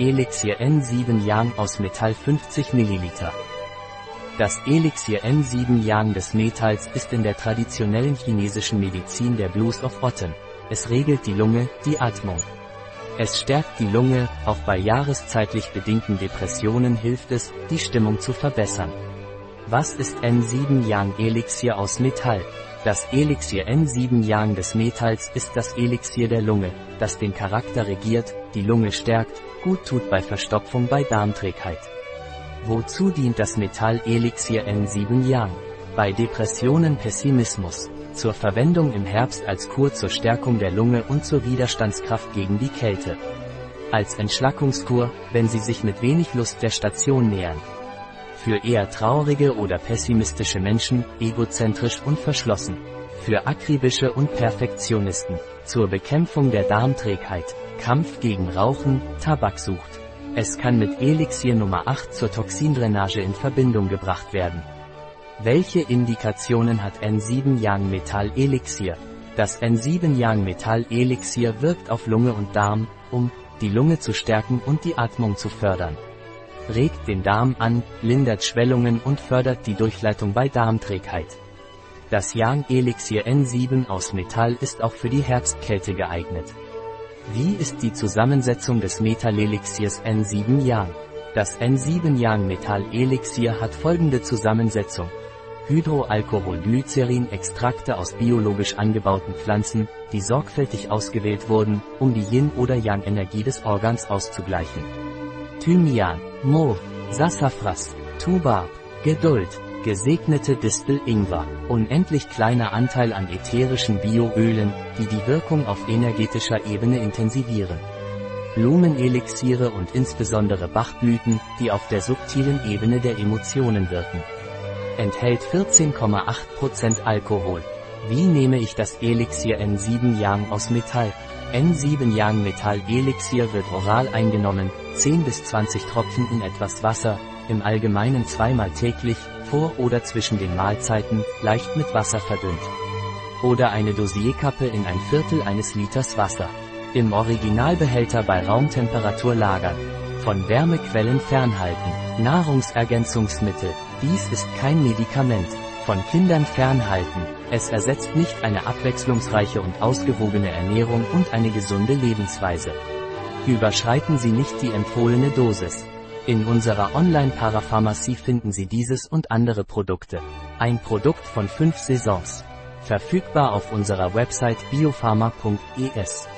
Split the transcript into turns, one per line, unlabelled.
Elixier N7 Yang aus Metall 50 ml. Das Elixier N7 Yang des Metalls ist in der traditionellen chinesischen Medizin der Blues of Otten. Es regelt die Lunge, die Atmung. Es stärkt die Lunge, auch bei jahreszeitlich bedingten Depressionen hilft es, die Stimmung zu verbessern. Was ist N7 Yang Elixier aus Metall? Das Elixier N7 Yang des Metalls ist das Elixier der Lunge, das den Charakter regiert, die Lunge stärkt, gut tut bei Verstopfung bei Darmträgheit. Wozu dient das Metall Elixier N7 Yang? Bei Depressionen Pessimismus. Zur Verwendung im Herbst als Kur zur Stärkung der Lunge und zur Widerstandskraft gegen die Kälte. Als Entschlackungskur, wenn Sie sich mit wenig Lust der Station nähern. Für eher traurige oder pessimistische Menschen, egozentrisch und verschlossen. Für akribische und Perfektionisten. Zur Bekämpfung der Darmträgheit. Kampf gegen Rauchen, Tabaksucht. Es kann mit Elixier Nummer 8 zur Toxindrainage in Verbindung gebracht werden. Welche Indikationen hat N7 Yang Metall Elixier? Das N7 Yang Metall Elixier wirkt auf Lunge und Darm, um die Lunge zu stärken und die Atmung zu fördern regt den Darm an, lindert Schwellungen und fördert die Durchleitung bei Darmträgheit. Das Yang Elixier N7 aus Metall ist auch für die Herbstkälte geeignet. Wie ist die Zusammensetzung des Metallelixiers N7 Yang? Das N7 Yang Metall Elixier hat folgende Zusammensetzung. Hydroalkoholglycerin-Extrakte aus biologisch angebauten Pflanzen, die sorgfältig ausgewählt wurden, um die Yin- oder Yang-Energie des Organs auszugleichen. Thymian, Mo, Sassafras, Tubarb, Geduld, gesegnete Distel Ingwer, unendlich kleiner Anteil an ätherischen Bioölen, die die Wirkung auf energetischer Ebene intensivieren. Blumenelixiere und insbesondere Bachblüten, die auf der subtilen Ebene der Emotionen wirken. Enthält 14,8% Alkohol. Wie nehme ich das Elixier N7 Yang aus Metall? N7 Yang Metall Elixier wird oral eingenommen, 10 bis 20 Tropfen in etwas Wasser, im Allgemeinen zweimal täglich, vor oder zwischen den Mahlzeiten, leicht mit Wasser verdünnt. Oder eine Dosierkappe in ein Viertel eines Liters Wasser. Im Originalbehälter bei Raumtemperatur lagern. Von Wärmequellen fernhalten. Nahrungsergänzungsmittel. Dies ist kein Medikament. Von Kindern fernhalten. Es ersetzt nicht eine abwechslungsreiche und ausgewogene Ernährung und eine gesunde Lebensweise. Überschreiten Sie nicht die empfohlene Dosis. In unserer Online-Parapharmacie finden Sie dieses und andere Produkte. Ein Produkt von fünf Saisons. Verfügbar auf unserer Website biopharma.es.